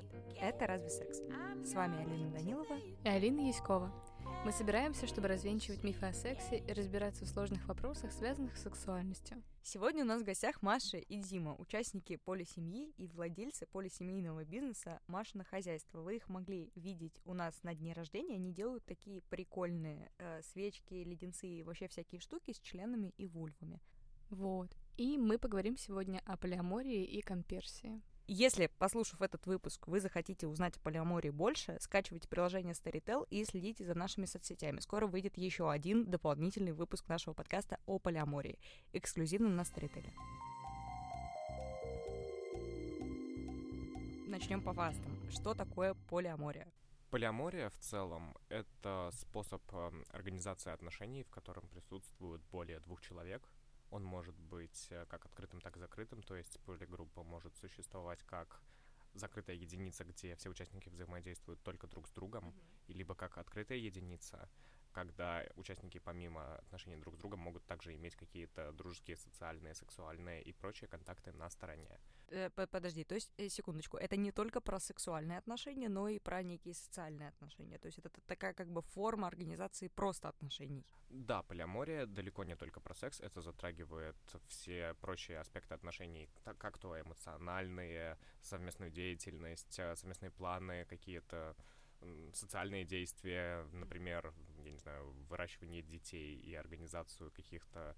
Привет! Это «Разве секс?». С вами Алина Данилова и Алина Яськова. Мы собираемся, чтобы развенчивать мифы о сексе и разбираться в сложных вопросах, связанных с сексуальностью. Сегодня у нас в гостях Маша и Дима, участники полисемьи и владельцы полисемейного бизнеса Машина хозяйство. Вы их могли видеть у нас на дне рождения. Они делают такие прикольные э, свечки, леденцы и вообще всякие штуки с членами и вульвами. Вот. И мы поговорим сегодня о полиамории и конперсии. Если, послушав этот выпуск, вы захотите узнать о полиамории больше, скачивайте приложение Storytel и следите за нашими соцсетями. Скоро выйдет еще один дополнительный выпуск нашего подкаста о полиамории, эксклюзивно на Storytel. Начнем по фастам. Что такое полиамория? Полиамория в целом — это способ эм, организации отношений, в котором присутствуют более двух человек — он может быть э, как открытым, так и закрытым, то есть полигруппа может существовать как закрытая единица, где все участники взаимодействуют только друг с другом, mm-hmm. либо как открытая единица, когда участники помимо отношений друг с другом могут также иметь какие-то дружеские, социальные, сексуальные и прочие контакты на стороне. Э, подожди, то есть, э, секундочку, это не только про сексуальные отношения, но и про некие социальные отношения. То есть это такая как бы форма организации просто отношений. Да, полиамория далеко не только про секс, это затрагивает все прочие аспекты отношений, как то эмоциональные, совместную деятельность, э, совместные планы, какие-то социальные действия, например, я не знаю, выращивание детей и организацию каких-то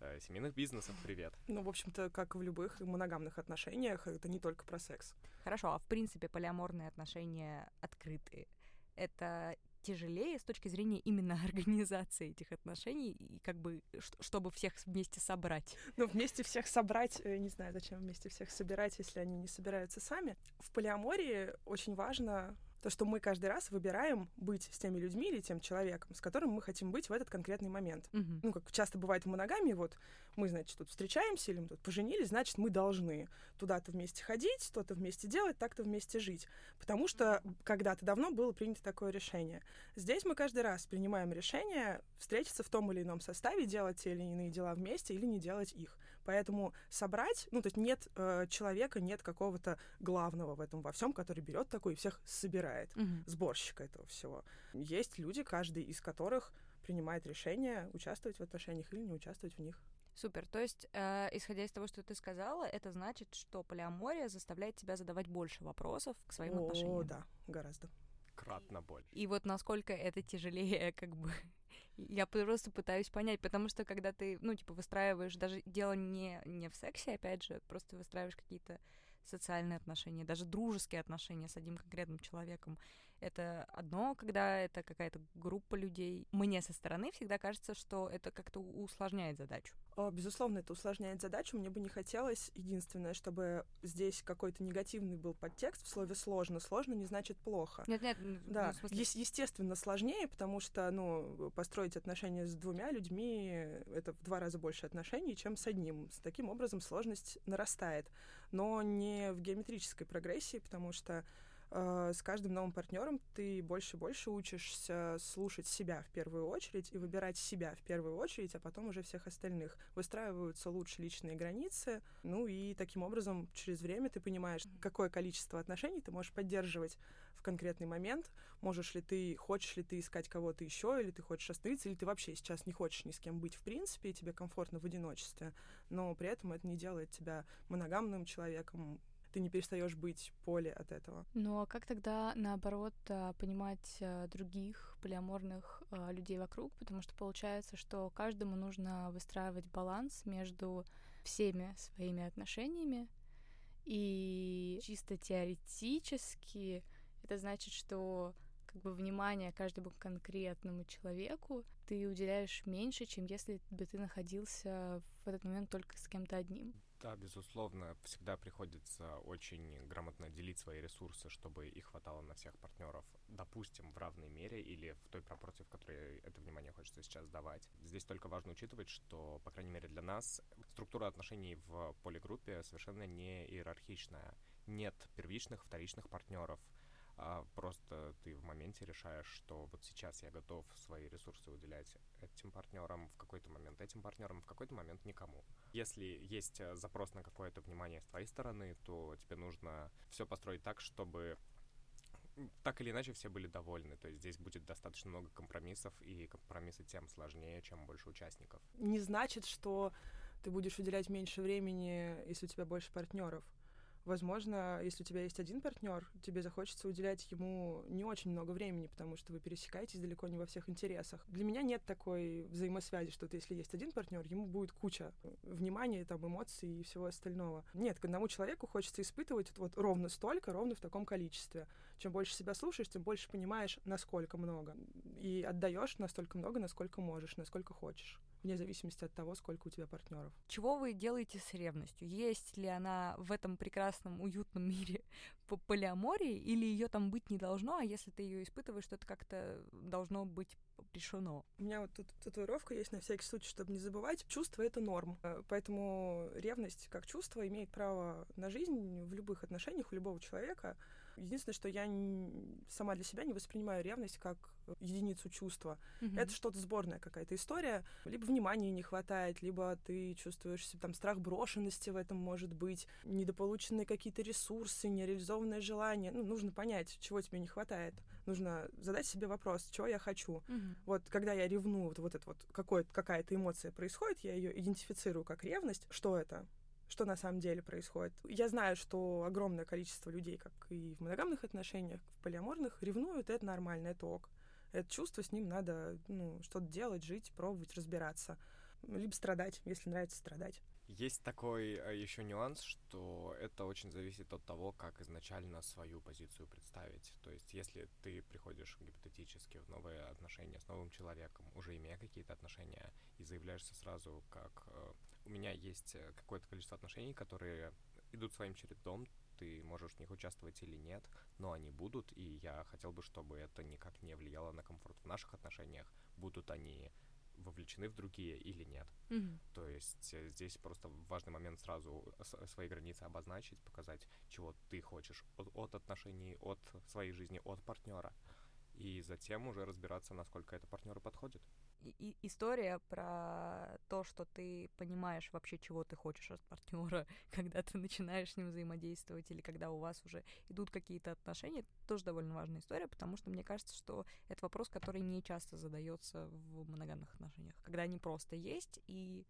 э, семейных бизнесов. Привет. Ну, в общем-то, как в любых моногамных отношениях, это не только про секс. Хорошо, а в принципе полиаморные отношения открытые. Это тяжелее с точки зрения именно организации этих отношений и как бы чтобы всех вместе собрать. Ну, вместе всех собрать, э, не знаю, зачем вместе всех собирать, если они не собираются сами. В полиамории очень важно то, что мы каждый раз выбираем быть с теми людьми или тем человеком, с которым мы хотим быть в этот конкретный момент. Uh-huh. Ну, как часто бывает в моногамии, вот мы, значит, тут встречаемся или мы тут поженились, значит, мы должны туда-то вместе ходить, то-то вместе делать, так-то вместе жить. Потому что когда-то давно было принято такое решение. Здесь мы каждый раз принимаем решение встретиться в том или ином составе, делать те или иные дела вместе или не делать их. Поэтому собрать, ну, то есть нет э, человека, нет какого-то главного в этом во всем, который берет такой и всех собирает угу. сборщика этого всего. Есть люди, каждый из которых принимает решение участвовать в отношениях или не участвовать в них. Супер. То есть, э, исходя из того, что ты сказала, это значит, что полиамория заставляет тебя задавать больше вопросов к своим О, отношениям. О, да, гораздо. Кратно больше. И вот насколько это тяжелее, как бы, я просто пытаюсь понять, потому что когда ты, ну, типа, выстраиваешь, даже дело не, не в сексе, опять же, просто выстраиваешь какие-то социальные отношения, даже дружеские отношения с одним конкретным человеком. Это одно, когда это какая-то группа людей. Мне со стороны всегда кажется, что это как-то усложняет задачу. Безусловно, это усложняет задачу. Мне бы не хотелось, единственное, чтобы здесь какой-то негативный был подтекст в слове «сложно». «Сложно» не значит «плохо». Нет, нет, да. Ну, смысле... Е- естественно, сложнее, потому что, ну, построить отношения с двумя людьми — это в два раза больше отношений, чем с одним. С таким образом сложность нарастает. Но не в геометрической прогрессии, потому что с каждым новым партнером ты больше и больше учишься слушать себя в первую очередь и выбирать себя в первую очередь, а потом уже всех остальных. Выстраиваются лучше личные границы, ну и таким образом через время ты понимаешь, какое количество отношений ты можешь поддерживать в конкретный момент, можешь ли ты, хочешь ли ты искать кого-то еще, или ты хочешь остановиться, или ты вообще сейчас не хочешь ни с кем быть в принципе, и тебе комфортно в одиночестве, но при этом это не делает тебя моногамным человеком, ты не перестаешь быть поле от этого. Ну а как тогда, наоборот, а, понимать а, других полиаморных а, людей вокруг? Потому что получается, что каждому нужно выстраивать баланс между всеми своими отношениями. И чисто теоретически это значит, что как бы внимание каждому конкретному человеку ты уделяешь меньше, чем если бы ты находился в этот момент только с кем-то одним. Да, безусловно, всегда приходится очень грамотно делить свои ресурсы, чтобы их хватало на всех партнеров, допустим, в равной мере или в той пропорции, в которой это внимание хочется сейчас давать. Здесь только важно учитывать, что, по крайней мере для нас, структура отношений в полигруппе совершенно не иерархичная. Нет первичных, вторичных партнеров а просто ты в моменте решаешь, что вот сейчас я готов свои ресурсы уделять этим партнерам, в какой-то момент этим партнерам, в какой-то момент никому. Если есть э, запрос на какое-то внимание с твоей стороны, то тебе нужно все построить так, чтобы так или иначе все были довольны. То есть здесь будет достаточно много компромиссов, и компромиссы тем сложнее, чем больше участников. Не значит, что ты будешь уделять меньше времени, если у тебя больше партнеров. Возможно, если у тебя есть один партнер, тебе захочется уделять ему не очень много времени, потому что вы пересекаетесь далеко не во всех интересах. Для меня нет такой взаимосвязи, что вот если есть один партнер, ему будет куча внимания, там, эмоций и всего остального. Нет, к одному человеку хочется испытывать вот ровно столько, ровно в таком количестве. Чем больше себя слушаешь, тем больше понимаешь, насколько много. И отдаешь настолько много, насколько можешь, насколько хочешь вне зависимости от того, сколько у тебя партнеров. Чего вы делаете с ревностью? Есть ли она в этом прекрасном, уютном мире по полиамории, или ее там быть не должно, а если ты ее испытываешь, то это как-то должно быть решено? У меня вот тут татуировка есть на всякий случай, чтобы не забывать. Чувство — это норм. Э, поэтому ревность как чувство имеет право на жизнь в любых отношениях у любого человека. Единственное, что я сама для себя не воспринимаю ревность как единицу чувства. Mm-hmm. Это что-то сборная какая-то история. Либо внимания не хватает, либо ты чувствуешь там страх брошенности в этом может быть, недополученные какие-то ресурсы, нереализованное желание. Ну, нужно понять, чего тебе не хватает. Нужно задать себе вопрос, чего я хочу. Mm-hmm. Вот когда я ревну, вот, вот это вот какая-то эмоция происходит, я ее идентифицирую как ревность. Что это? Что на самом деле происходит. Я знаю, что огромное количество людей, как и в моногамных отношениях, в полиаморных, ревнуют, это нормально, это ок. Это чувство, с ним надо ну, что-то делать, жить, пробовать, разбираться. Либо страдать, если нравится страдать. Есть такой э, еще нюанс, что это очень зависит от того, как изначально свою позицию представить. То есть, если ты приходишь гипотетически в новые отношения с новым человеком, уже имея какие-то отношения, и заявляешься сразу, как э, у меня есть э, какое-то количество отношений, которые идут своим чередом, ты можешь в них участвовать или нет, но они будут, и я хотел бы, чтобы это никак не влияло на комфорт в наших отношениях, будут они вовлечены в другие или нет. Mm-hmm. То есть э, здесь просто важный момент сразу свои границы обозначить, показать, чего ты хочешь от, от отношений, от своей жизни, от партнера. И затем уже разбираться, насколько это партнеру подходит и история про то, что ты понимаешь вообще, чего ты хочешь от партнера, когда ты начинаешь с ним взаимодействовать, или когда у вас уже идут какие-то отношения, тоже довольно важная история, потому что мне кажется, что это вопрос, который не часто задается в моногамных отношениях, когда они просто есть и,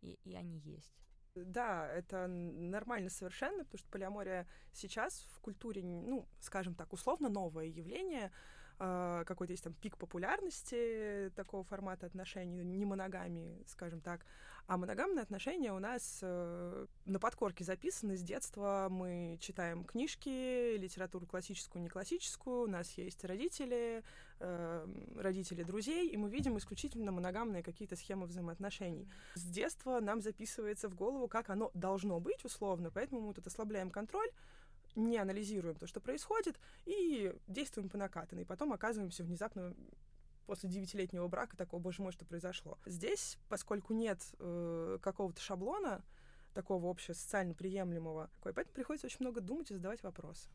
и, и они есть. Да, это нормально совершенно, потому что полиамория сейчас в культуре, ну, скажем так, условно новое явление, какой-то есть там пик популярности такого формата отношений, не моногамии, скажем так. А моногамные отношения у нас э, на подкорке записаны с детства. Мы читаем книжки, литературу классическую, не классическую. У нас есть родители, э, родители друзей, и мы видим исключительно моногамные какие-то схемы взаимоотношений. С детства нам записывается в голову, как оно должно быть условно, поэтому мы тут ослабляем контроль, не анализируем то, что происходит, и действуем по накатанной. Потом оказываемся внезапно после девятилетнего брака такого, боже мой, что произошло. Здесь, поскольку нет э, какого-то шаблона, такого общего социально приемлемого, поэтому приходится очень много думать и задавать вопросы.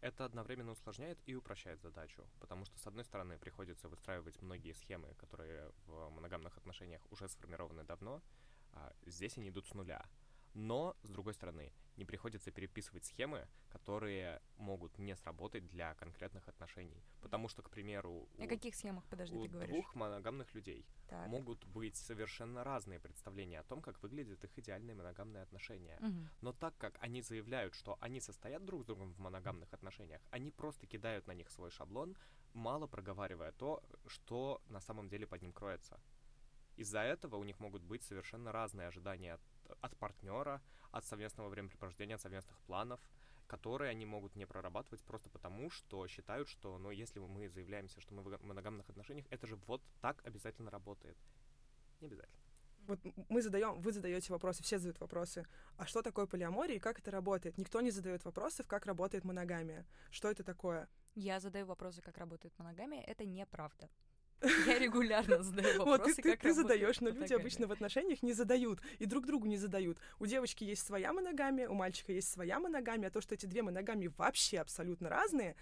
Это одновременно усложняет и упрощает задачу, потому что, с одной стороны, приходится выстраивать многие схемы, которые в моногамных отношениях уже сформированы давно, а здесь они идут с нуля. Но, с другой стороны, не приходится переписывать схемы, которые могут не сработать для конкретных отношений. Потому что, к примеру, О у, каких схемах, подожди, у ты говоришь? двух моногамных людей так. могут быть совершенно разные представления о том, как выглядят их идеальные моногамные отношения. Угу. Но так как они заявляют, что они состоят друг с другом в моногамных отношениях, они просто кидают на них свой шаблон, мало проговаривая то, что на самом деле под ним кроется. Из-за этого у них могут быть совершенно разные ожидания от от партнера, от совместного времяпрепровождения, от совместных планов, которые они могут не прорабатывать просто потому, что считают, что, ну, если мы заявляемся, что мы в моногамных отношениях, это же вот так обязательно работает. Не обязательно. Вот мы задаем, вы задаете вопросы, все задают вопросы. А что такое полиамория и как это работает? Никто не задает вопросов, как работает моногамия. Что это такое? Я задаю вопросы, как работает моногамия. Это неправда. Я регулярно задаю вопросы, Вот, ты, ты задаешь, но люди обычно в отношениях не задают, и друг другу не задают. У девочки есть своя моногамия, у мальчика есть своя моногамия, а то, что эти две моногамии вообще абсолютно разные,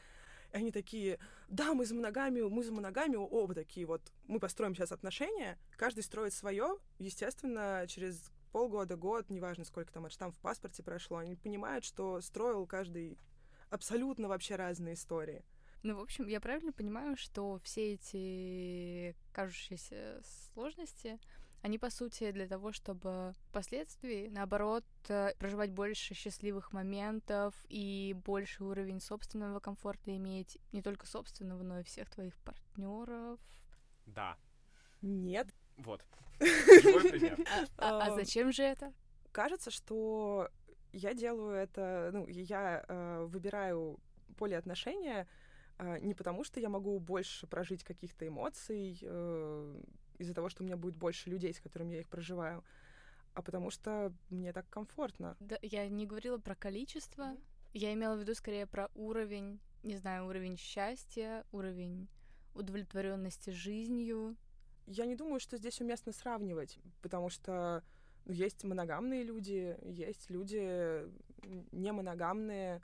И они такие, да, мы за моногамию, мы за моногамию, оба такие вот, мы построим сейчас отношения, каждый строит свое, естественно, через полгода, год, неважно, сколько там штамп в паспорте прошло, они понимают, что строил каждый абсолютно вообще разные истории. Ну, в общем, я правильно понимаю, что все эти кажущиеся сложности, они, по сути, для того, чтобы впоследствии, наоборот, э, проживать больше счастливых моментов и больше уровень собственного комфорта иметь, не только собственного, но и всех твоих партнеров. Да. Нет. Вот. Пример. А, а Эм, зачем же это? Кажется, что я делаю это, ну, я э, выбираю полиотношения э, не потому, что я могу больше прожить каких-то эмоций э, из-за того, что у меня будет больше людей, с которыми я их проживаю, а потому что мне так комфортно. Да, я не говорила про количество, я имела в виду скорее про уровень, не знаю, уровень счастья, уровень удовлетворенности жизнью. Я не думаю, что здесь уместно сравнивать, потому что ну, есть моногамные люди, есть люди не моногамные,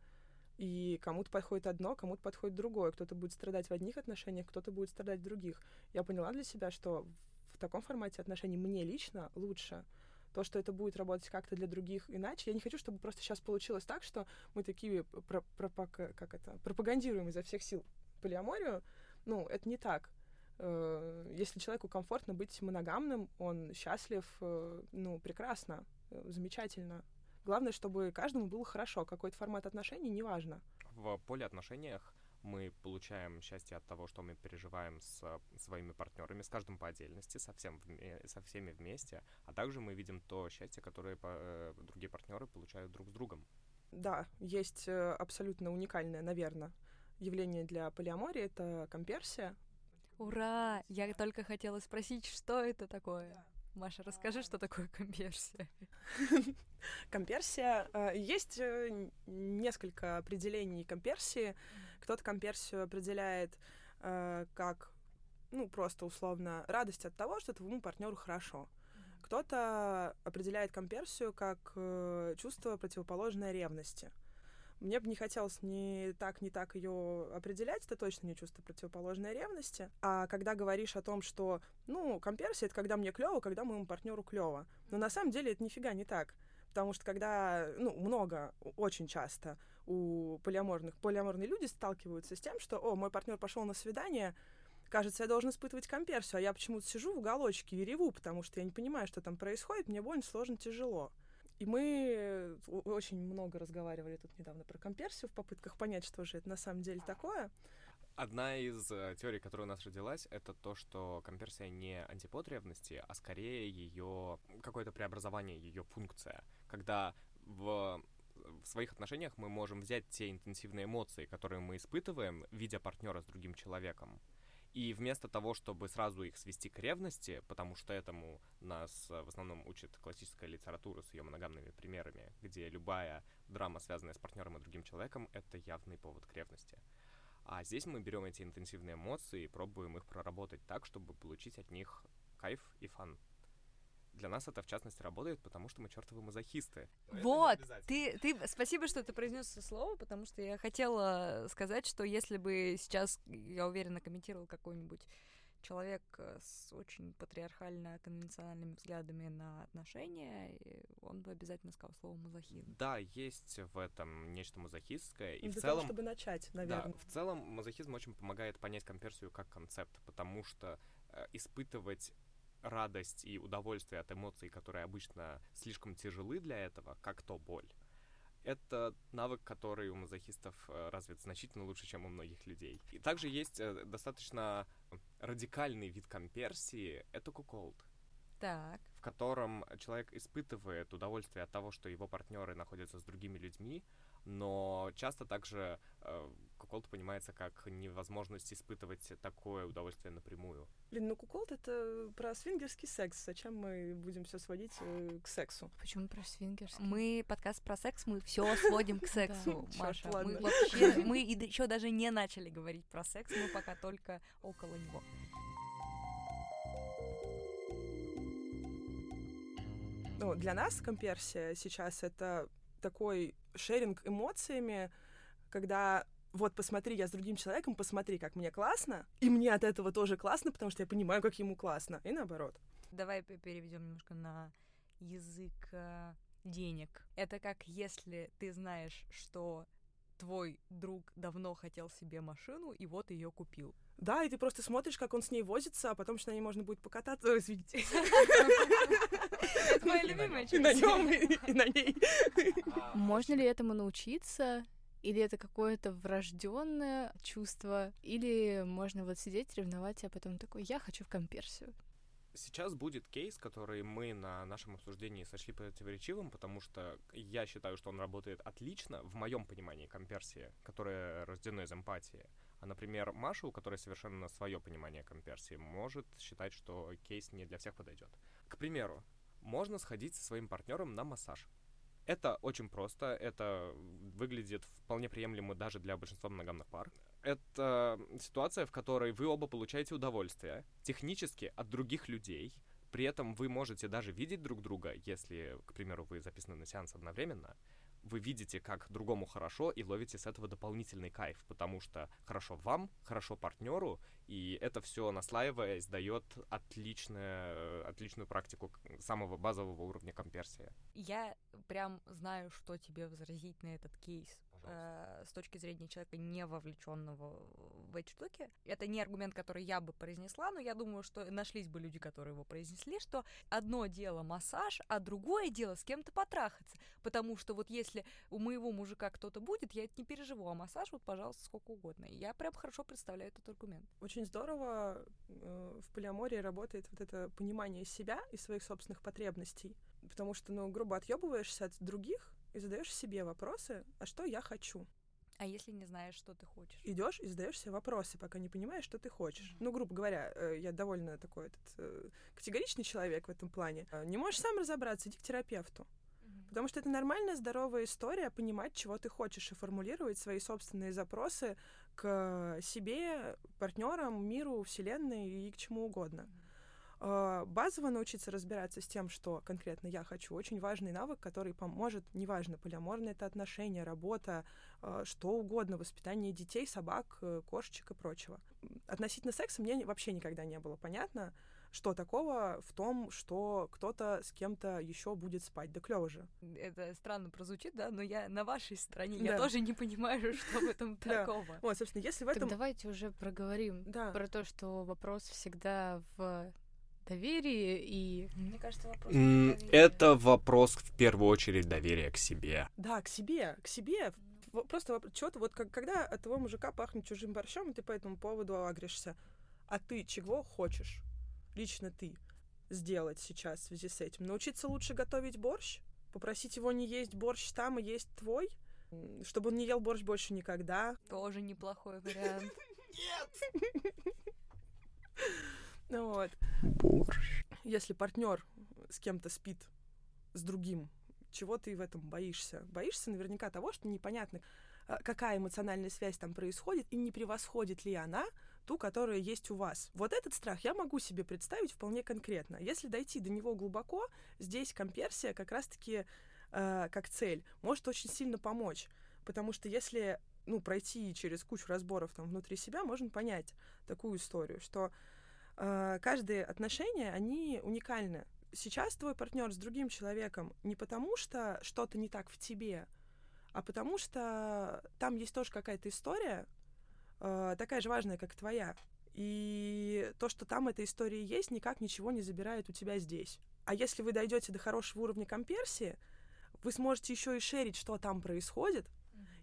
и кому-то подходит одно, кому-то подходит другое. Кто-то будет страдать в одних отношениях, кто-то будет страдать в других. Я поняла для себя, что в таком формате отношений мне лично лучше. То, что это будет работать как-то для других иначе. Я не хочу, чтобы просто сейчас получилось так, что мы такие про- пропаг- как это, пропагандируем изо всех сил полиаморию. Ну, это не так. Э, Если человеку комфортно быть моногамным, он счастлив, э, ну, прекрасно, э, замечательно. Главное, чтобы каждому было хорошо. Какой-то формат отношений, неважно. В полиотношениях мы получаем счастье от того, что мы переживаем с э, своими партнерами, с каждым по отдельности, со, всем вме- со всеми вместе, а также мы видим то счастье, которое э, другие партнеры получают друг с другом. Да, есть э, абсолютно уникальное, наверное, явление для полиамории — это комперсия. Ура! Я только хотела спросить, что это такое. Маша, расскажи, что такое конверсия. Комперсия. э, Есть э, несколько определений комперсии. Кто-то комперсию определяет э, как, ну, просто условно, радость от того, что твоему партнеру хорошо. Кто-то определяет комперсию как чувство противоположное ревности. Мне бы не хотелось ни так, ни так ее определять, это точно не чувство противоположной ревности. А когда говоришь о том, что, ну, комперсия — это когда мне клево, когда моему партнеру клево. Но на самом деле это нифига не так. Потому что когда, ну, много, очень часто у полиаморных, полиаморные люди сталкиваются с тем, что, о, мой партнер пошел на свидание, кажется, я должен испытывать комперсию, а я почему-то сижу в уголочке и реву, потому что я не понимаю, что там происходит, мне больно, сложно, тяжело. И мы о- очень много разговаривали тут недавно про комперсию в попытках понять, что же это на самом деле такое. Одна из э, теорий, которая у нас родилась, это то, что комперсия не антипод ревности, а скорее ее какое-то преобразование, ее функция. Когда в, в своих отношениях мы можем взять те интенсивные эмоции, которые мы испытываем, видя партнера с другим человеком, и вместо того, чтобы сразу их свести к ревности, потому что этому нас э, в основном учит классическая литература с ее моногамными примерами, где любая драма, связанная с партнером и другим человеком, это явный повод к ревности. А здесь мы берем эти интенсивные эмоции и пробуем их проработать так, чтобы получить от них кайф и фан. Для нас это, в частности, работает, потому что мы чертовы мазохисты. Но Вот, ты, ты, спасибо, что ты произнес это слово, потому что я хотела сказать, что если бы сейчас, я уверена, комментировал какой-нибудь человек э, с очень патриархально-конвенциональными взглядами на отношения, он бы обязательно сказал слово мазохизм. Да, есть в этом нечто мазохистское, и Для в того, целом... чтобы начать, Да, наверное. в целом мазохизм очень помогает понять комперсию как концепт, потому что э, испытывать радость и удовольствие от эмоций, которые обычно слишком тяжелы для этого, как то боль, это навык, который у мазохистов э, развит значительно лучше, чем у многих людей. И также есть э, достаточно радикальный вид комперсии — это куколд. Так, в котором человек испытывает удовольствие от того, что его партнеры находятся с другими людьми, но часто также э, куколд понимается как невозможность испытывать такое удовольствие напрямую. Блин, ну куколд — это про свингерский секс. Зачем мы будем все сводить э, к сексу? Почему про свингерский? мы подкаст про секс, мы все сводим к сексу, Маша. Мы вообще, мы еще даже не начали говорить про секс, мы пока только около него. Ну, для нас комперсия сейчас — это такой шеринг эмоциями, когда вот посмотри, я с другим человеком, посмотри, как мне классно, и мне от этого тоже классно, потому что я понимаю, как ему классно, и наоборот. Давай переведем немножко на язык э, денег. Это как если ты знаешь, что твой друг давно хотел себе машину, и вот ее купил. Да, и ты просто смотришь, как он с ней возится, а потом что на ней можно будет покататься. Ой, извините. Это моя любимая И на нем, и на ней. Можно ли этому научиться? Или это какое-то врожденное чувство? Или можно вот сидеть, ревновать, а потом такой, я хочу в комперсию. Сейчас будет кейс, который мы на нашем обсуждении сочли противоречивым, потому что я считаю, что он работает отлично в моем понимании комперсии, которое рождено из эмпатии. А, например, Маша, у которой совершенно свое понимание комперсии, может считать, что кейс не для всех подойдет. К примеру, можно сходить со своим партнером на массаж. Это очень просто, это выглядит вполне приемлемо даже для большинства моногамных пар это ситуация, в которой вы оба получаете удовольствие технически от других людей. При этом вы можете даже видеть друг друга, если, к примеру, вы записаны на сеанс одновременно. Вы видите, как другому хорошо, и ловите с этого дополнительный кайф, потому что хорошо вам, хорошо партнеру, и это все наслаиваясь дает отличную, отличную практику самого базового уровня комперсии. Я прям знаю, что тебе возразить на этот кейс, э, с точки зрения человека, не вовлеченного в эти штуки. Это не аргумент, который я бы произнесла, но я думаю, что нашлись бы люди, которые его произнесли, что одно дело массаж, а другое дело с кем-то потрахаться. Потому что вот если у моего мужика кто-то будет, я это не переживу, а массаж вот, пожалуйста, сколько угодно. Я прям хорошо представляю этот аргумент. Очень здорово э, в полиамории работает вот это понимание себя и своих собственных потребностей. Потому что, ну, грубо отъебываешься от других, и задаешь себе вопросы, а что я хочу? А если не знаешь, что ты хочешь? Идешь и задаешь себе вопросы, пока не понимаешь, что ты хочешь. Mm-hmm. Ну, грубо говоря, э, я довольно такой этот э, категоричный человек в этом плане. Э, не можешь сам разобраться, иди к терапевту. Потому что это нормальная, здоровая история понимать, чего ты хочешь, и формулировать свои собственные запросы к себе, партнерам, миру, вселенной и к чему угодно. Mm-hmm. А, базово научиться разбираться с тем, что конкретно я хочу, очень важный навык, который поможет, неважно, полиаморное это отношения, работа, а, что угодно, воспитание детей, собак, э, кошечек и прочего. Относительно секса мне вообще никогда не было понятно, что такого в том, что кто-то с кем-то еще будет спать. Да клево же. Это странно прозвучит, да, но я на вашей стороне. Да. Я тоже не понимаю, что в этом такого. Вот, собственно, если в этом... Так давайте уже проговорим про то, что вопрос всегда в доверие и... Мне кажется, вопрос... Это вопрос в первую очередь доверия к себе. Да, к себе, к себе. Просто что-то вот как, когда от того мужика пахнет чужим борщом, и ты по этому поводу агришься. А ты чего хочешь? Лично ты сделать сейчас в связи с этим? Научиться лучше готовить борщ? Попросить его не есть борщ там и есть твой? Чтобы он не ел борщ больше никогда? Тоже неплохой вариант. Нет! Вот. Борщ. Если партнер с кем-то спит, с другим, чего ты в этом боишься? Боишься наверняка того, что непонятно, а, какая эмоциональная связь там происходит, и не превосходит ли она ту, которая есть у вас. Вот этот страх я могу себе представить вполне конкретно. Если дойти до него глубоко, здесь комперсия как раз-таки э, как цель может очень сильно помочь. Потому что если ну, пройти через кучу разборов там внутри себя, можно понять такую историю, что каждые отношения, они уникальны. Сейчас твой партнер с другим человеком не потому, что что-то не так в тебе, а потому что там есть тоже какая-то история, э, такая же важная, как твоя. И то, что там эта история есть, никак ничего не забирает у тебя здесь. А если вы дойдете до хорошего уровня комперсии, вы сможете еще и шерить, что там происходит,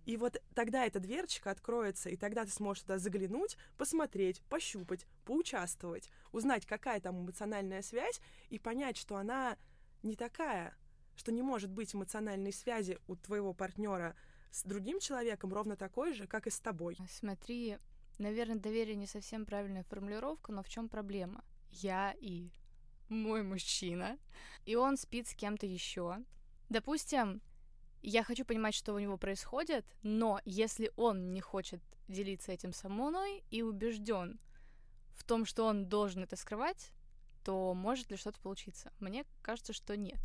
и вот тогда эта дверчика откроется, и тогда ты сможешь туда заглянуть, посмотреть, пощупать, поучаствовать, узнать, какая там эмоциональная связь, и понять, что она не такая, что не может быть эмоциональной связи у твоего партнера с другим человеком ровно такой же, как и с тобой. Смотри, наверное, доверие не совсем правильная формулировка, но в чем проблема? Я и мой мужчина, и он спит с кем-то еще. Допустим, я хочу понимать, что у него происходит, но если он не хочет делиться этим со мной и убежден в том, что он должен это скрывать, то может ли что-то получиться? Мне кажется, что нет.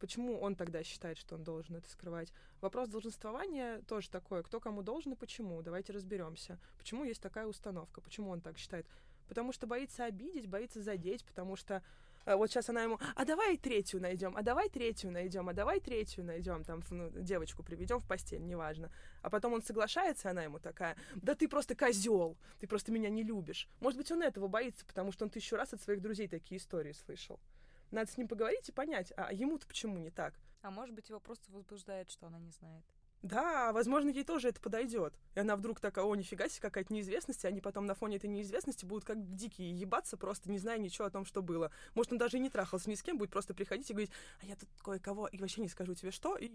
Почему он тогда считает, что он должен это скрывать? Вопрос долженствования тоже такой, кто кому должен и почему. Давайте разберемся. Почему есть такая установка? Почему он так считает? Потому что боится обидеть, боится задеть, потому что вот сейчас она ему, а давай третью найдем, а давай третью найдем, а давай третью найдем, там ну, девочку приведем в постель, неважно. А потом он соглашается, она ему такая, да ты просто козел, ты просто меня не любишь. Может быть, он этого боится, потому что он тысячу раз от своих друзей такие истории слышал. Надо с ним поговорить и понять, а ему-то почему не так? А может быть, его просто возбуждает, что она не знает. Да, возможно, ей тоже это подойдет. И она вдруг такая, о, нифига себе, какая-то неизвестность, и они потом на фоне этой неизвестности будут как дикие ебаться, просто не зная ничего о том, что было. Может, он даже и не трахался ни с кем, будет просто приходить и говорить, а я тут кое-кого, и вообще не скажу тебе что, и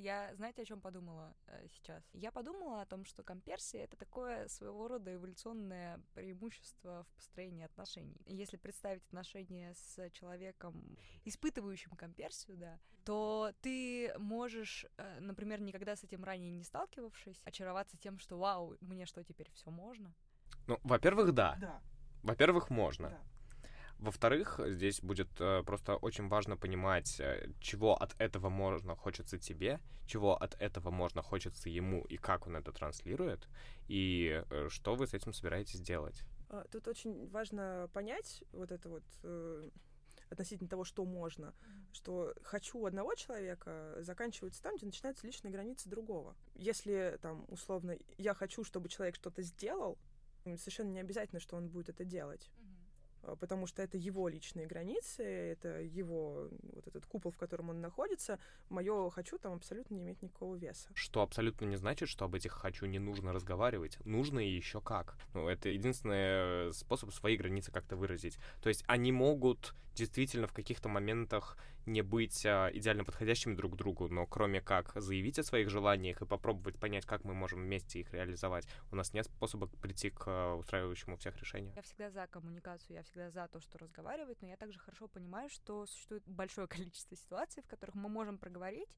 я, знаете, о чем подумала э, сейчас? Я подумала о том, что комперсия — это такое своего рода эволюционное преимущество в построении отношений. Если представить отношения с человеком, испытывающим комперсию, да, то ты можешь, э, например, никогда с этим ранее не сталкивавшись, очароваться тем, что «Вау, мне что, теперь все можно?» Ну, во-первых, да. да. Во-первых, можно. Да. Во-вторых, здесь будет э, просто очень важно понимать, э, чего от этого можно хочется тебе, чего от этого можно хочется ему и как он это транслирует, и э, что вы с этим собираетесь делать. А, тут очень важно понять вот это вот относительно того, что можно, что хочу одного человека заканчивается там, где начинаются личные границы другого. Если там условно я хочу, чтобы человек что-то сделал, совершенно не обязательно, что он будет это делать. А, потому что это его личные границы, это его вот этот купол, в котором он находится. Мое хочу там абсолютно не имеет никакого веса. Что абсолютно не значит, что об этих хочу не нужно разговаривать. Нужно и еще как. Ну, это единственный э, способ свои границы как-то выразить. То есть они могут действительно в каких-то моментах не быть а, идеально подходящими друг к другу, но кроме как заявить о своих желаниях и попробовать понять, как мы можем вместе их реализовать, у нас нет способа прийти к а, устраивающему всех решению. Я всегда за коммуникацию, я всегда за то, что разговаривать, но я также хорошо понимаю, что существует большое количество ситуаций, в которых мы можем проговорить,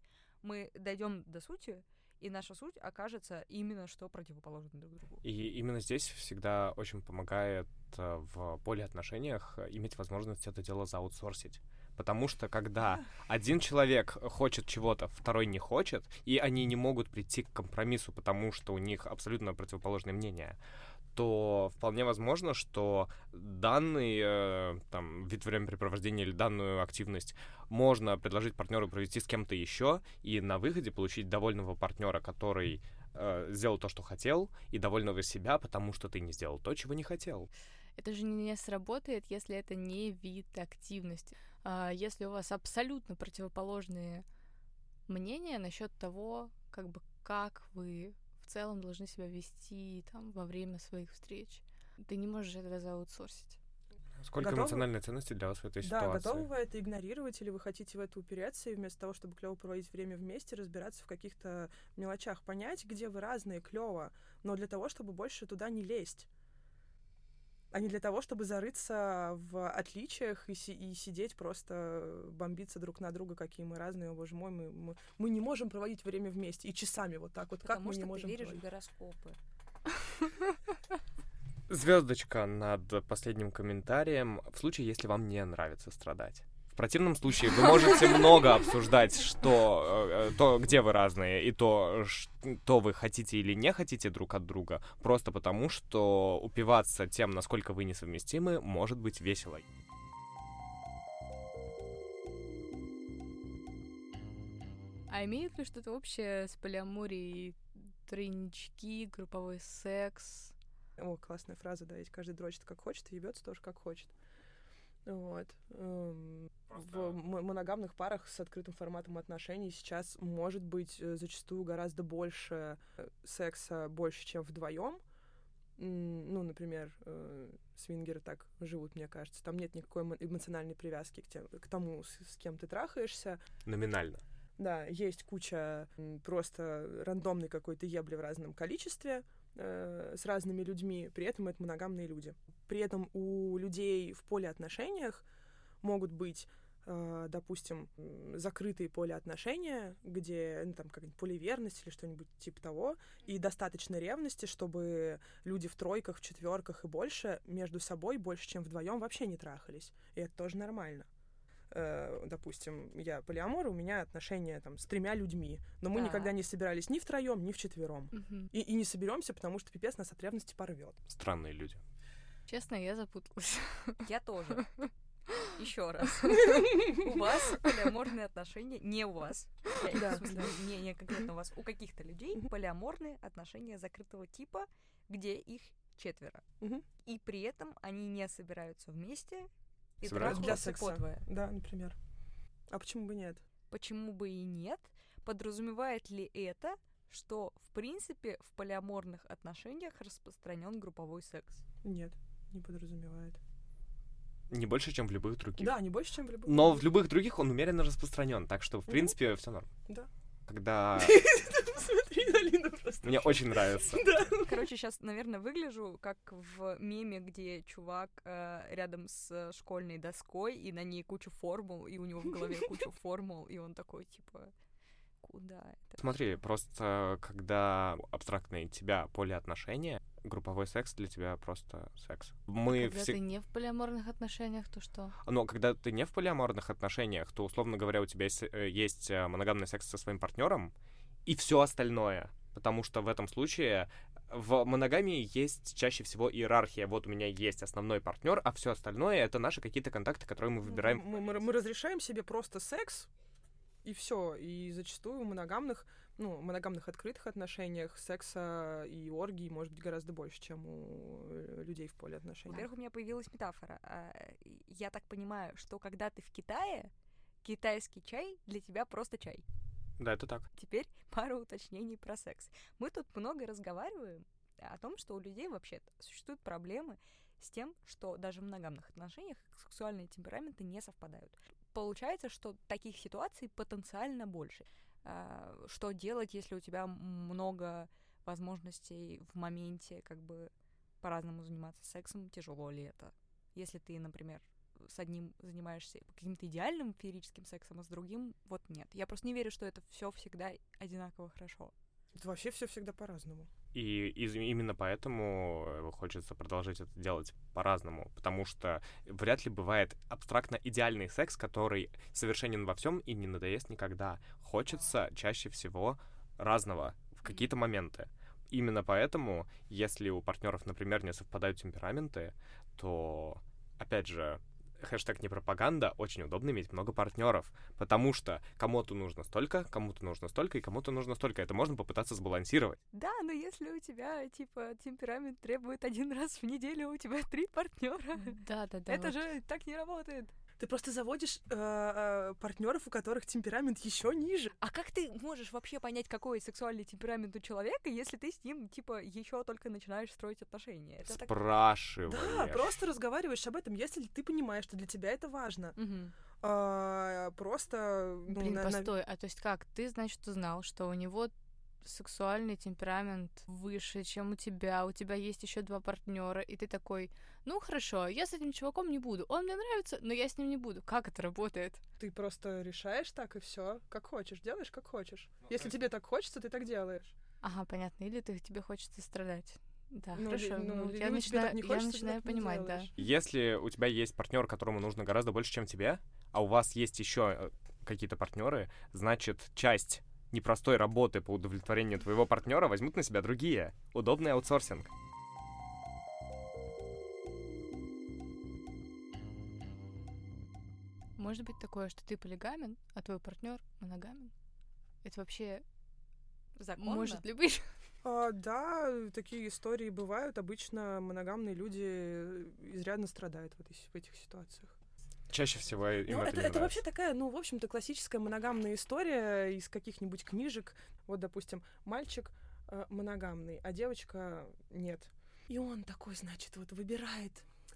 мы дойдем до сути, и наша суть окажется именно что противоположно друг другу. И именно здесь всегда очень помогает э, в поле отношениях иметь возможность это дело заутсорсить. Потому что когда один человек хочет чего-то, второй не хочет, и они не могут прийти к компромиссу, потому что у них абсолютно противоположное мнение, то вполне возможно, что данный э, там, вид времяпрепровождения или данную активность можно предложить партнеру провести с кем-то еще и на выходе получить довольного партнера, который э, сделал то, что хотел, и довольного себя, потому что ты не сделал то, чего не хотел. Это же не сработает, если это не вид активности. А если у вас абсолютно противоположные мнения насчет того, как бы как вы в целом должны себя вести там во время своих встреч. Ты не можешь это заутсорсить. Сколько готовы? эмоциональной ценности для вас в этой да, ситуации? Да, готовы вы это игнорировать или вы хотите в это упереться и вместо того, чтобы клево проводить время вместе, разбираться в каких-то мелочах, понять, где вы разные, клево, но для того, чтобы больше туда не лезть а не для того, чтобы зарыться в отличиях и, си- и сидеть просто бомбиться друг на друга, какие мы разные, о боже мой, мы, мы, мы не можем проводить время вместе и часами вот так вот, Потому как мы не можем ты веришь проводить? в гороскопы. Звездочка над последним комментарием в случае, если вам не нравится страдать. В противном случае вы можете много обсуждать, что э, то, где вы разные, и то, что вы хотите или не хотите друг от друга, просто потому, что упиваться тем, насколько вы несовместимы, может быть весело. А имеет ли что-то общее с полиаморией, тройнички, групповой секс? О, классная фраза, да, ведь каждый дрочит как хочет и ебется тоже как хочет. Вот. Эм, в моногамных парах с открытым форматом отношений сейчас может быть э, зачастую гораздо больше э, секса, больше, чем вдвоем. Ну, например, э, свингеры так живут, мне кажется. Там нет никакой эмоциональной привязки к, тем, к тому, с, с кем ты трахаешься. Номинально. Да, есть куча просто рандомной какой-то ебли в разном количестве э, с разными людьми, при этом это моногамные люди. При этом у людей в поле отношениях могут быть э, допустим, закрытые поле отношения, где, ну, там, как-нибудь поливерность или что-нибудь типа того, и достаточно ревности, чтобы люди в тройках, в четверках и больше между собой больше, чем вдвоем вообще не трахались. И это тоже нормально. э, допустим, я полиамор, у меня отношения там с тремя людьми, но мы Да. никогда не собирались ни втроем, ни вчетвером. Мгм. И, и не соберемся, потому что пипец нас от ревности порвет. Странные люди. Честно, я запуталась. Я тоже. Еще раз. У вас полиаморные отношения, не у вас. Да, не, не конкретно у вас. У каких-то людей полиаморные отношения закрытого типа, где их четверо. И при этом они не собираются вместе и трахаются секса. подвое. Да, например. А почему бы нет? Почему бы и нет? Подразумевает ли это, что, в принципе, в полиаморных отношениях распространен групповой секс? Нет, не подразумевает. Не больше, чем в любых других. Да, не больше, чем в любых. Но в любых других он умеренно распространен, так что, в принципе, все норм. Да. Когда Смотри на Лину просто. мне очень нравится. Да. Короче, сейчас, наверное, выгляжу как в меме, где чувак э, рядом с школьной доской, и на ней куча формул, и у него в голове куча формул, и он такой, типа, куда это? Смотри, просто когда абстрактные тебя полиотношения, групповой секс для тебя просто секс. Мы Когда все... ты не в полиаморных отношениях, то что? Но когда ты не в полиаморных отношениях, то, условно говоря, у тебя есть, э, есть э, моногамный секс со своим партнером и все остальное. Потому что в этом случае в моногамии есть чаще всего иерархия. Вот у меня есть основной партнер, а все остальное это наши какие-то контакты, которые мы выбираем. Мы, мы- мы разрешаем себе просто секс, и все. И зачастую в моногамных, ну, моногамных открытых отношениях секса и оргий может быть гораздо больше, чем у э, людей в поле отношений. Во-первых, у меня появилась метафора. А, Я так понимаю, что когда ты в Китае, китайский чай для тебя просто чай. Да, это так. Теперь пару уточнений про секс. Мы тут много разговариваем о том, что у людей вообще существуют проблемы с тем, что даже в моногамных отношениях сексуальные темпераменты не совпадают. Получается, что таких ситуаций потенциально больше. А, Что делать, если у тебя много возможностей в моменте как бы по-разному заниматься сексом? Тяжело ли это? Если ты, например, с одним занимаешься каким-то идеальным феерическим сексом, а с другим вот нет. Я просто не верю, что это все всегда одинаково хорошо. Это вообще все всегда по-разному. И из- именно поэтому э, хочется продолжать это делать по-разному, потому что вряд ли бывает абстрактно идеальный секс, который совершенен во всем и не надоест никогда. Хочется чаще всего разного в какие-то моменты. Именно поэтому, если у партнеров, например, не совпадают темпераменты, то, опять же, хэштег не пропаганда, очень удобно иметь много партнеров, потому что кому-то нужно столько, кому-то нужно столько и кому-то нужно столько. Это можно попытаться сбалансировать. Да, но если у тебя, типа, темперамент требует один раз в неделю, у тебя три партнера. Да, да, да. Это вот. же так не работает. Ты просто заводишь партнеров, у которых темперамент еще ниже. А как ты можешь вообще понять, какой сексуальный темперамент у человека, если ты с ним, типа, еще только начинаешь строить отношения? Это так... Спрашиваешь. Да, просто разговариваешь об этом, если ты понимаешь, что для тебя это важно. Мгм. А, просто... ну, Блин, на- постой, а то есть как? Ты, значит, узнал, что у него сексуальный темперамент выше, чем у тебя, у тебя есть еще два партнера, и ты такой, ну хорошо, я с этим чуваком не буду, он мне нравится, но я с ним не буду. Как это работает? Ты просто решаешь так и все, как хочешь, делаешь как хочешь. Если тебе так хочется, ты так делаешь. Ага, понятно, или ты, тебе хочется страдать. Да, Ну, хорошо, ли- ну, ну, я начинаю, так не я хочется, ты начинаю так не понимать, да. Если у тебя есть партнер, которому нужно гораздо больше, чем тебе, а у вас есть еще какие-то партнеры, значит, часть непростой работы по удовлетворению твоего партнера возьмут на себя другие. Удобный аутсорсинг. Может быть такое, что ты полигамен, а твой партнер моногамен? Это вообще Законно? может ли быть? А, да, такие истории бывают. Обычно моногамные люди э, изрядно страдают в, этой в этих ситуациях. Чаще всего им Ну, это, это, это вообще такая, ну, в общем-то, классическая моногамная история из каких-нибудь книжек. Вот, допустим, мальчик э, моногамный, а девочка нет. И он такой, значит, вот выбирает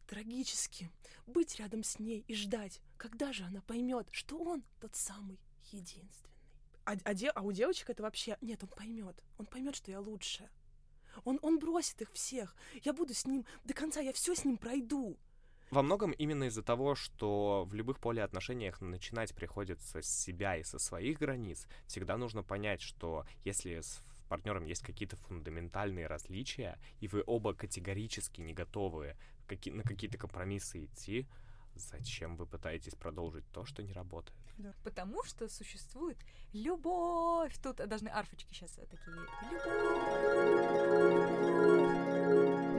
трагически быть рядом с ней и ждать, когда же она поймет, что он тот самый единственный. А, а де- а у девочек это вообще... Нет, он поймет. Он поймет, что я лучше. Он, он бросит их всех. Я буду с ним до конца, я все с ним пройду. Во многом именно из-за того, что в любых полиотношениях начинать приходится с себя и со своих границ, всегда нужно понять, что если с партнером есть какие-то фундаментальные различия, и вы оба категорически не готовы на какие-то компромиссы идти, зачем вы пытаетесь продолжить то, что не работает? Потому что существует любовь. Тут должны арфочки сейчас такие. Любовь.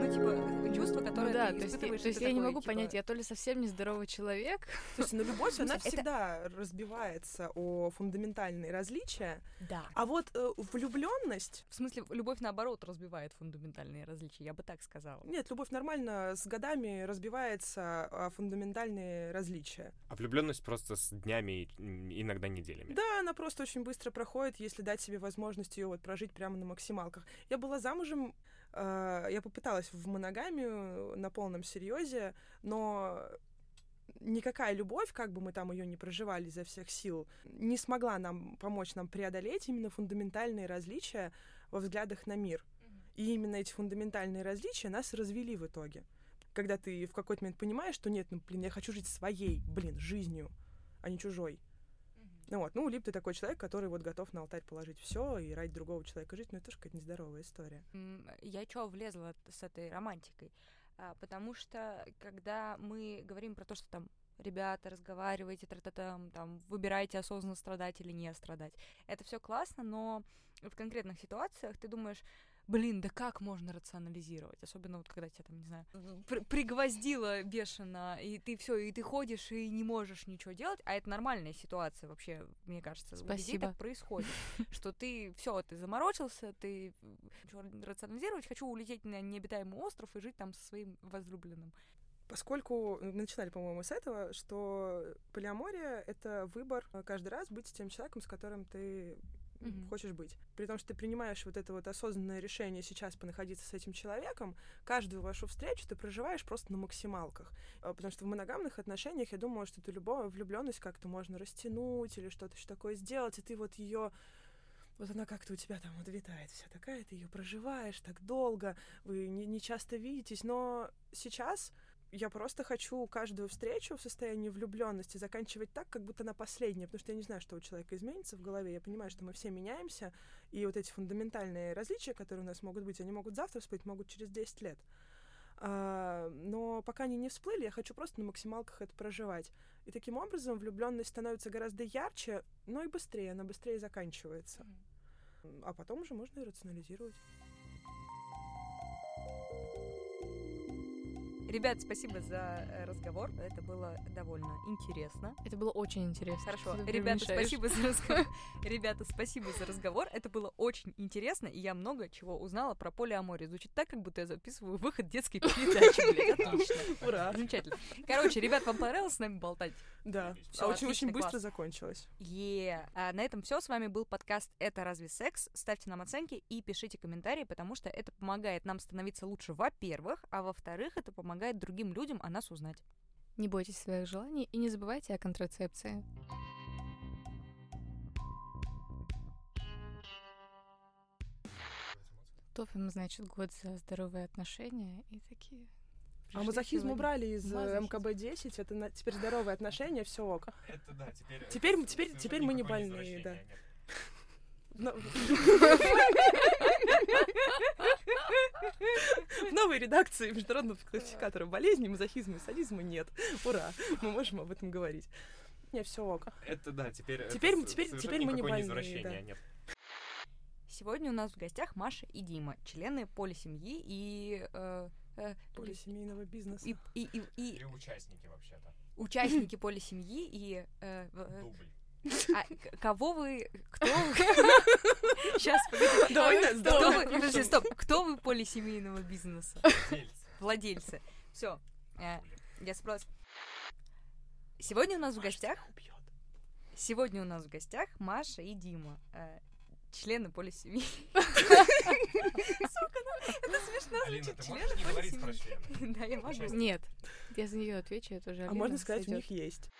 Ну, типа, чувство, которое Ну да, ты то есть, то есть это я не могу типа, понять, я то ли совсем нездоровый человек. Слушайте, ну любовь, она это- всегда разбивается о фундаментальные различия. Да. А вот влюбленность, В смысле, любовь, наоборот, разбивает фундаментальные различия, я бы так сказала. нет, любовь нормально с годами разбивается о фундаментальные различия. А влюбленность просто с днями иногда неделями. Да, она просто очень быстро проходит, если дать себе возможность ее вот прожить прямо на максималках. Я была замужем, э, я попыталась в моногамию на полном серьезе, но никакая любовь, как бы мы там ее не проживали изо всех сил, не смогла нам помочь нам преодолеть именно фундаментальные различия во взглядах на мир. И именно эти фундаментальные различия нас развели в итоге. Когда ты в какой-то момент понимаешь, что нет, ну, блин, я хочу жить своей, блин, жизнью, а не чужой. Ну вот, ну, либо ты такой человек, который вот готов на алтарь положить все и ради другого человека жить, ну, это тоже какая-то нездоровая история. Я чё влезла с этой романтикой? А, потому что, когда мы говорим про то, что там ребята, разговаривайте, тра-та-там, там, выбирайте осознанно страдать или не страдать. Это все классно, но в конкретных ситуациях ты думаешь, блин, да как можно рационализировать? Особенно вот когда тебя там, не знаю, при- пригвоздило бешено, и ты все, и ты ходишь и не можешь ничего делать, а это нормальная ситуация вообще, мне кажется. У людей Спасибо. так происходит, что ты все, ты заморочился, ты хочу рационализировать, хочу улететь на необитаемый остров и жить там со своим возлюбленным. Поскольку мы начинали, по-моему, с этого, что полиамория — это выбор э, каждый раз быть с тем человеком, с которым ты Мгм. хочешь быть. При том, что ты принимаешь вот это вот осознанное решение сейчас понаходиться с этим человеком, каждую вашу встречу ты проживаешь просто на максималках. А, Потому что в моногамных отношениях я думала, что ты любого влюбленность как-то можно растянуть или что-то еще такое сделать, и ты вот ее вот она как-то у тебя там вот витает вся такая, ты ее проживаешь так долго, вы не, не часто видитесь, но сейчас я просто хочу каждую встречу в состоянии влюбленности заканчивать так, как будто она последняя, потому что я не знаю, что у человека изменится в голове. Я понимаю, что мы все меняемся, и вот эти фундаментальные различия, которые у нас могут быть, они могут завтра всплыть, могут через 10 лет. А, но пока они не всплыли, я хочу просто на максималках это проживать. И таким образом влюбленность становится гораздо ярче, но и быстрее, она быстрее заканчивается. А потом уже можно и рационализировать. Ребят, спасибо за э, разговор. Это было довольно интересно. Это было очень интересно. Хорошо. Ребята, спасибо за разговор. Ребята, спасибо за разговор. Это было очень интересно, и я много чего узнала про полиаморию. Звучит так, как будто я записываю выход детской передачи, блядь. Отлично. Ура! Замечательно. Короче, ребят, вам понравилось с нами болтать? Да, Всё, а очень-очень быстро класс. закончилось. Е. А на этом все. С вами был подкаст «Это разве секс?». Ставьте нам оценки и пишите комментарии, потому что это помогает нам становиться лучше, во-первых, а во-вторых, это помогает другим людям о нас узнать. Не бойтесь своих желаний и не забывайте о контрацепции. Топим, значит, год за здоровые отношения и такие. А мазохизм сегодня. убрали из э, Мазохизм. МКБ-10, это на- теперь здоровые отношения, все ок. Это да, теперь... Теперь мы- теперь- теперь мы не больные, да. В новой редакции международного классификатора болезней, мазохизма и садизма нет. Ура, мы можем об этом говорить. Не, все ок. Это да, теперь... Теперь- теперь- теперь мы не больные, да. нет. Сегодня у нас в гостях Маша и Дима, члены полисемьи и... э, э, Полисемейного бизнеса. и, и, и, и И участники вообще-то. участники полисемьи и... э, э, Дубль. а, кого вы... Кто вы? Сейчас, погоди. Кто вы... Подожди, стоп. Кто вы полисемейного бизнеса? Владельцы. Владельцы. Все. Я спрашиваю. Сегодня у нас в гостях... Сегодня у нас в гостях Маша и Дима. Члены полисемьи. Сука, ну это смешно звучит. Члены полисемьи. члены? Да, я могу. Нет, я за нее отвечу, это уже А можно сказать, у них есть.